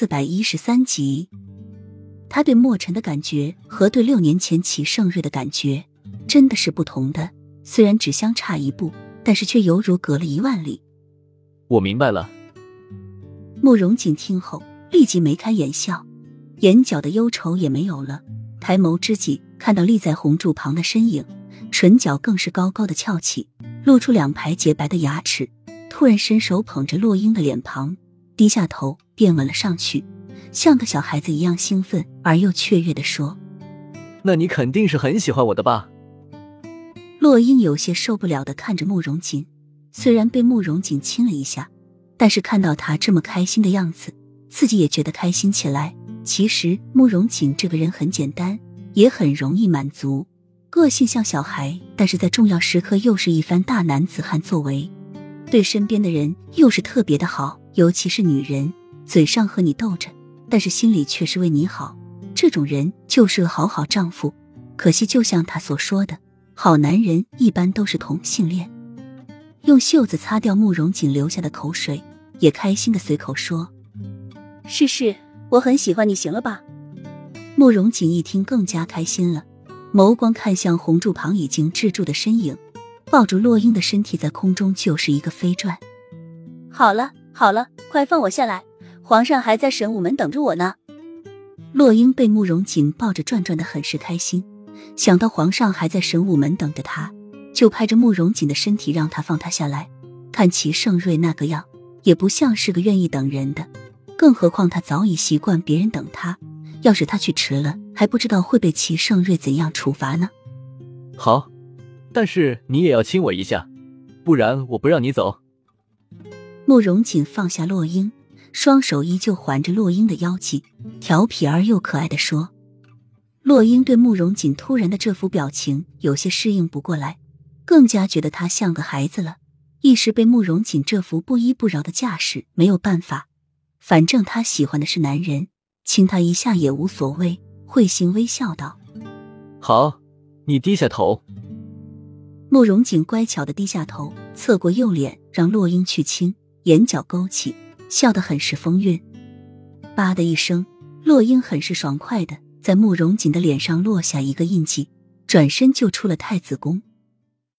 四百一十三集。他对墨尘的感觉和对六年前齐盛瑞的感觉真的是不同的，虽然只相差一步，但是却犹如隔了一万里。我明白了。慕容锦听后立即眉开眼笑，眼角的忧愁也没有了。抬眸之际，看到立在红柱旁的身影，唇角更是高高的翘起，露出两排洁白的牙齿。突然伸手捧着洛英的脸庞，低下头便吻了上去，像个小孩子一样兴奋而又雀跃的说：“那你肯定是很喜欢我的吧？”洛英有些受不了的看着慕容锦，虽然被慕容锦亲了一下，但是看到他这么开心的样子，自己也觉得开心起来。其实慕容锦这个人很简单，也很容易满足，个性像小孩，但是在重要时刻又是一番大男子汉作为，对身边的人又是特别的好，尤其是女人，嘴上和你斗着，但是心里却是为你好，这种人就是个好好丈夫。可惜就像他所说的，好男人一般都是同性恋。用袖子擦掉慕容锦流下的口水，也开心的随口说：“是是。”我很喜欢你，行了吧？慕容锦一听更加开心了，眸光看向红柱旁已经制住的身影，抱住洛英的身体在空中就是一个飞转。好了好了，快放我下来，皇上还在神武门等着我呢。洛英被慕容锦抱着转转的很是开心，想到皇上还在神武门等着他，就拍着慕容锦的身体让他放他下来。看齐盛瑞那个样，也不像是个愿意等人的。更何况他早已习惯别人等他，要是他去迟了，还不知道会被齐盛瑞怎样处罚呢。好，但是你也要亲我一下，不然我不让你走。慕容锦放下洛英，双手依旧环着洛英的腰际，调皮而又可爱的说：“洛英对慕容锦突然的这副表情有些适应不过来，更加觉得他像个孩子了，一时被慕容锦这副不依不饶的架势没有办法。”反正他喜欢的是男人，亲他一下也无所谓。慧心微笑道：“好，你低下头。”慕容锦乖巧的低下头，侧过右脸让洛英去亲，眼角勾起，笑得很是风韵。吧的一声，洛英很是爽快的在慕容锦的脸上落下一个印记，转身就出了太子宫。